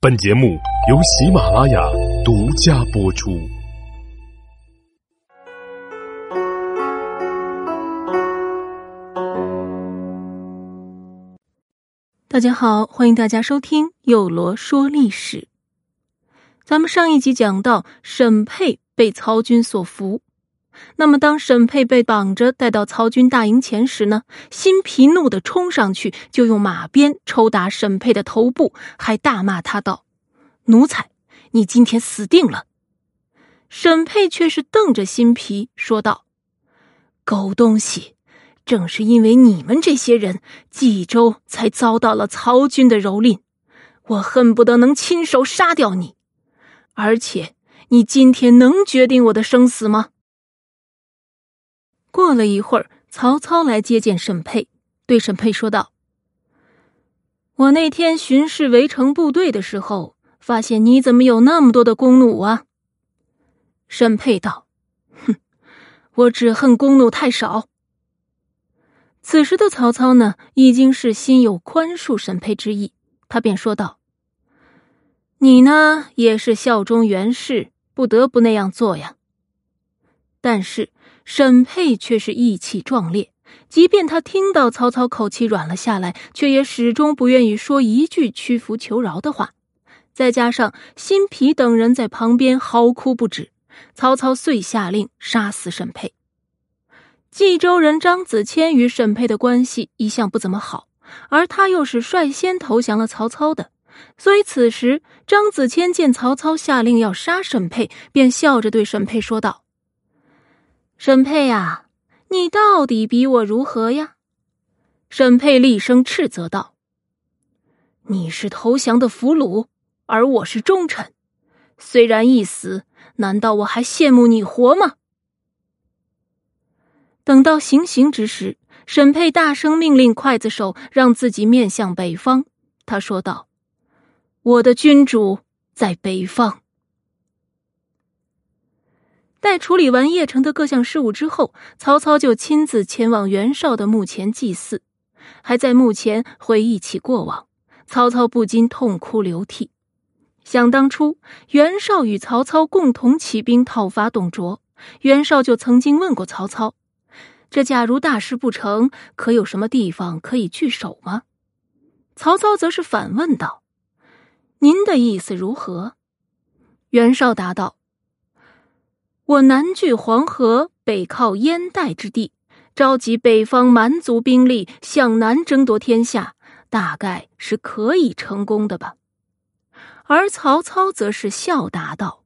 本节目由喜马拉雅独家播出。大家好，欢迎大家收听有罗说历史。咱们上一集讲到，沈佩被曹军所俘。那么，当沈佩被绑着带到曹军大营前时呢？辛毗怒的冲上去，就用马鞭抽打沈佩的头部，还大骂他道：“奴才，你今天死定了！”沈佩却是瞪着辛毗说道：“狗东西，正是因为你们这些人，冀州才遭到了曹军的蹂躏，我恨不得能亲手杀掉你。而且，你今天能决定我的生死吗？”过了一会儿，曹操来接见沈佩，对沈佩说道：“我那天巡视围城部队的时候，发现你怎么有那么多的弓弩啊？”沈佩道：“哼，我只恨弓弩太少。”此时的曹操呢，已经是心有宽恕沈佩之意，他便说道：“你呢，也是效忠袁氏，不得不那样做呀。但是。”沈佩却是意气壮烈，即便他听到曹操口气软了下来，却也始终不愿意说一句屈服求饶的话。再加上辛毗等人在旁边嚎哭不止，曹操遂下令杀死沈佩。冀州人张子谦与沈佩的关系一向不怎么好，而他又是率先投降了曹操的，所以此时张子谦见曹操下令要杀沈佩，便笑着对沈佩说道。沈佩呀，你到底比我如何呀？沈佩厉声斥责道：“你是投降的俘虏，而我是忠臣。虽然一死，难道我还羡慕你活吗？”等到行刑之时，沈佩大声命令刽子手让自己面向北方。他说道：“我的君主在北方。”待处理完邺城的各项事务之后，曹操就亲自前往袁绍的墓前祭祀，还在墓前回忆起过往。曹操不禁痛哭流涕。想当初，袁绍与曹操共同起兵讨伐董卓，袁绍就曾经问过曹操：“这假如大事不成，可有什么地方可以据守吗？”曹操则是反问道：“您的意思如何？”袁绍答道。我南据黄河，北靠燕代之地，召集北方蛮族兵力向南争夺天下，大概是可以成功的吧。而曹操则是笑答道：“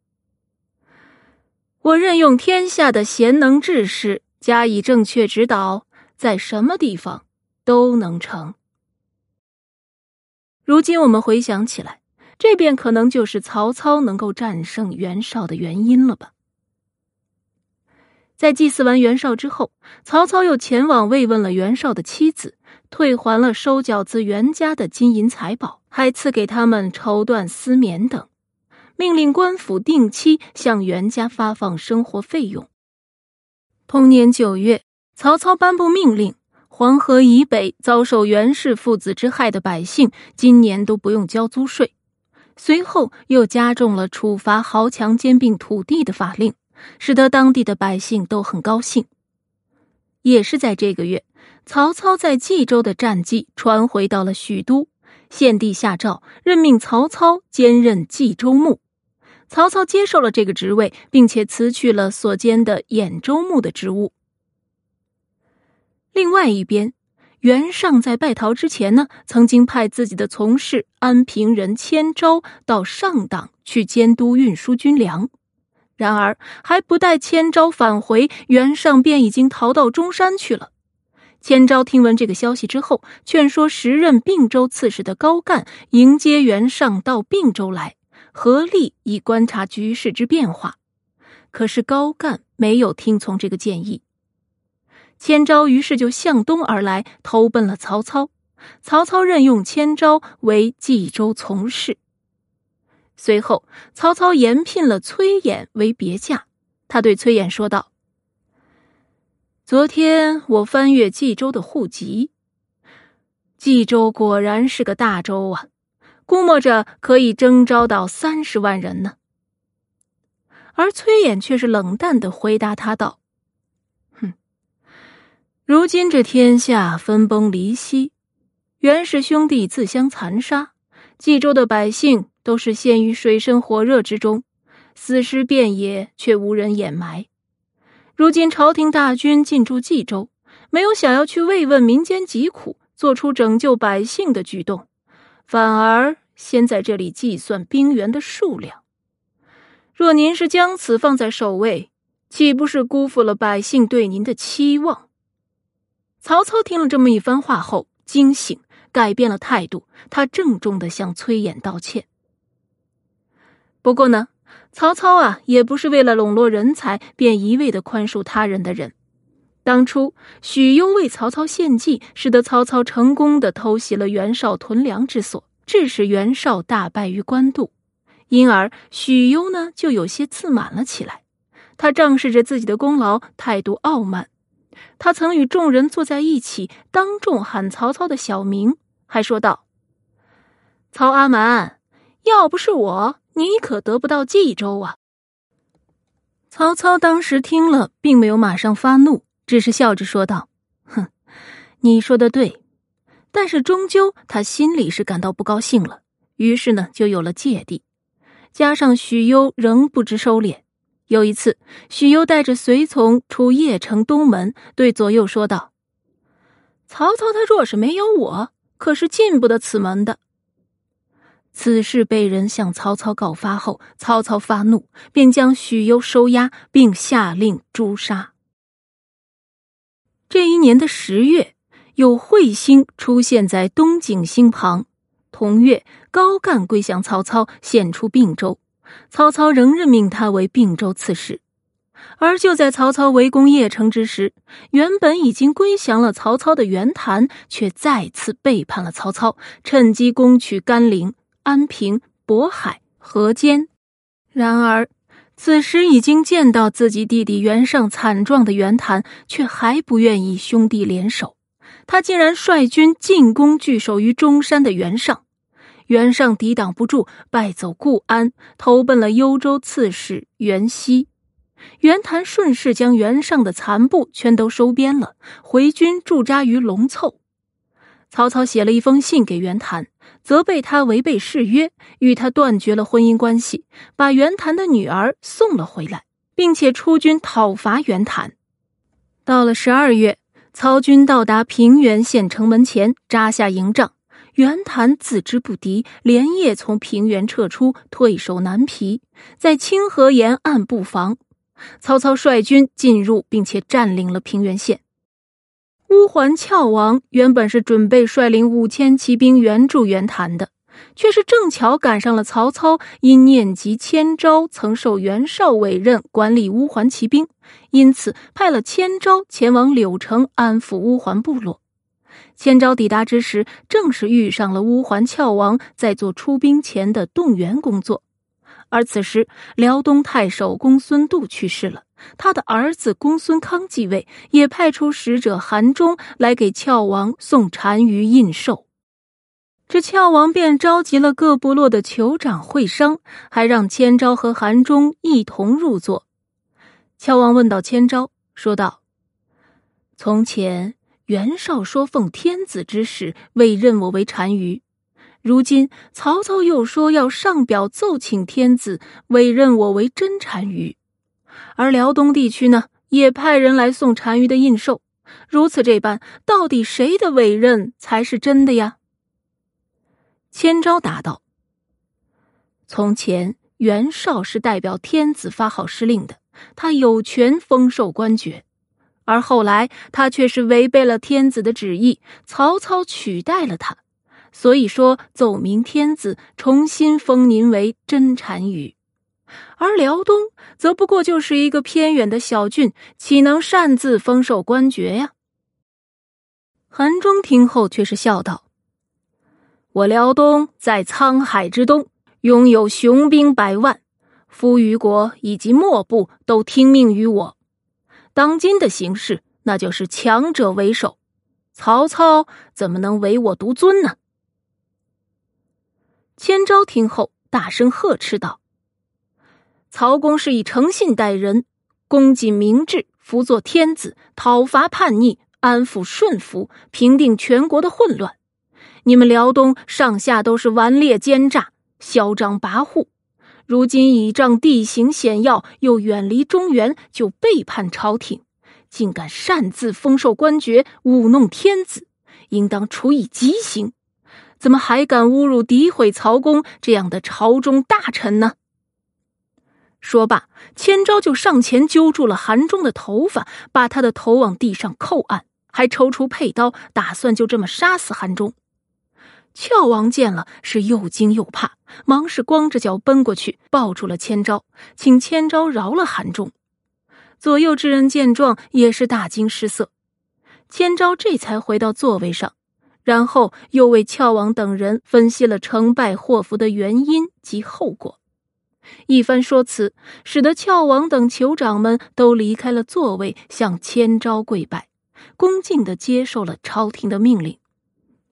我任用天下的贤能志士，加以正确指导，在什么地方都能成。”如今我们回想起来，这便可能就是曹操能够战胜袁绍的原因了吧。在祭祀完袁绍之后，曹操又前往慰问了袁绍的妻子，退还了收缴自袁家的金银财宝，还赐给他们绸缎丝棉等，命令官府定期向袁家发放生活费用。同年九月，曹操颁布命令，黄河以北遭受袁氏父子之害的百姓，今年都不用交租税。随后又加重了处罚豪强兼并土地的法令。使得当地的百姓都很高兴。也是在这个月，曹操在冀州的战绩传回到了许都，献帝下诏任命曹操兼任冀州牧。曹操接受了这个职位，并且辞去了所兼的兖州牧的职务。另外一边，袁尚在败逃之前呢，曾经派自己的从事安平人千昭到上党去监督运输军粮。然而，还不待千昭返回，袁尚便已经逃到中山去了。千昭听闻这个消息之后，劝说时任并州刺史的高干迎接袁尚到并州来，合力以观察局势之变化。可是高干没有听从这个建议，千昭于是就向东而来，投奔了曹操。曹操任用千昭为冀州从事。随后，曹操延聘了崔琰为别驾。他对崔琰说道：“昨天我翻阅冀州的户籍，冀州果然是个大州啊。估摸着可以征召到三十万人呢。而崔琰却是冷淡的回答他道：“哼，如今这天下分崩离析，袁氏兄弟自相残杀，冀州的百姓都是陷于水深火热之中，死尸遍野，却无人掩埋。如今朝廷大军进驻冀州，没有想要去慰问民间疾苦，做出拯救百姓的举动，反而先在这里计算兵员的数量。”若您是将此放在首位，岂不是辜负了百姓对您的期望？曹操听了这么一番话后，惊醒，改变了态度。他郑重的向崔琰道歉。不过呢，曹操啊，也不是为了笼络人才便一味的宽恕他人的人。当初许攸为曹操献计，使得曹操成功的偷袭了袁绍屯粮之所，致使袁绍大败于官渡。因而许攸呢就有些自满了起来，他仗势着自己的功劳，态度傲慢。他曾与众人坐在一起，当众喊曹操的小名，还说道：“曹阿瞒，要不是我，你可得不到冀州啊！”曹操当时听了，并没有马上发怒，只是笑着说道：“哼，你说的对。”但是终究他心里是感到不高兴了，于是呢就有了芥蒂。加上许攸仍不知收敛，有一次，许攸带着随从出邺城东门，对左右说道：“曹操他若是没有我，可是进不得此门的。”此事被人向曹操告发后，曹操发怒，便将许攸收押，并下令诛杀。这一年的十月，有彗星出现在东景星旁。同月，高干归降曹操，献出并州。曹操仍任命他为并州刺史。而就在曹操围攻邺城之时，原本已经归降了曹操的袁谭，却再次背叛了曹操，趁机攻取甘陵、安平、渤海、河间。然而，此时已经见到自己弟弟袁尚惨状的袁谭，却还不愿意兄弟联手。他竟然率军进攻据守于中山的袁尚，袁尚抵挡不住，败走固安，投奔了幽州刺史袁熙。袁谭顺势将袁尚的残部全都收编了，回军驻扎于龙凑。曹操写了一封信给袁谭，责备他违背誓约，与他断绝了婚姻关系，把袁谭的女儿送了回来，并且出军讨伐袁谭。到了十二月。曹军到达平原县城门前，扎下营帐。袁谭自知不敌，连夜从平原撤出，退守南皮，在清河沿岸布防。曹操率军进入，并且占领了平原县。乌桓翘王原本是准备率领五千骑兵援助袁谭的。却是正巧赶上了曹操因念及千招曾受袁绍委任管理乌桓骑兵，因此派了千招前往柳城安抚乌桓部落。千招抵达之时，正是遇上了乌桓翘王在做出兵前的动员工作。而此时，辽东太守公孙度去世了，他的儿子公孙康继位，也派出使者韩忠来给翘王送单于印绶。这俏王便召集了各部落的酋长会商，还让千招和韩忠一同入座。俏王问到千招，说道：“从前袁绍说奉天子之使委任我为单于，如今曹操又说要上表奏请天子委任我为真单于，而辽东地区呢也派人来送单于的印绶。如此这般，到底谁的委任才是真的呀？”千招答道：“从前袁绍是代表天子发号施令的，他有权封授官爵；而后来他却是违背了天子的旨意，曹操取代了他，所以说奏明天子重新封您为真单于。而辽东则不过就是一个偏远的小郡，岂能擅自封授官爵呀？”韩忠听后却是笑道。我辽东在沧海之东，拥有雄兵百万，夫余国以及末部都听命于我。当今的形势，那就是强者为首，曹操怎么能唯我独尊呢？千昭听后，大声呵斥道：“曹公是以诚信待人，恭谨明智，辅佐天子，讨伐叛逆，安抚顺服，平定全国的混乱。你们辽东上下都是顽劣奸诈、嚣张跋扈。如今倚仗地形险要，又远离中原，就背叛朝廷，竟敢擅自封授官爵，舞弄天子，应当处以极刑。”怎么还敢侮辱、诋毁曹公这样的朝中大臣呢？说罢，千昭就上前揪住了韩忠的头发，把他的头往地上扣按，还抽出佩刀，打算就这么杀死韩忠。俏王见了，是又惊又怕，忙是光着脚奔过去，抱住了千昭，请千昭饶了韩忠。左右之人见状，也是大惊失色。千昭这才回到座位上。然后又为俏王等人分析了成败祸福的原因及后果，一番说辞，使得俏王等酋长们都离开了座位，向千招跪拜，恭敬的接受了朝廷的命令。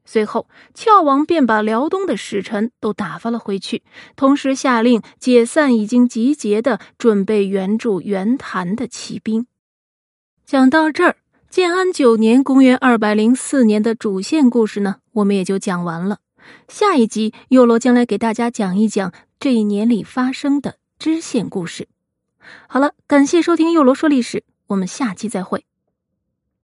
随后，俏王便把辽东的使臣都打发了回去，同时下令解散已经集结的准备援助袁谭的骑兵。讲到这儿。建安九年（公元二百零四年）的主线故事呢，我们也就讲完了。下一集，幼罗将来给大家讲一讲这一年里发生的支线故事。好了，感谢收听幼罗说历史，我们下期再会。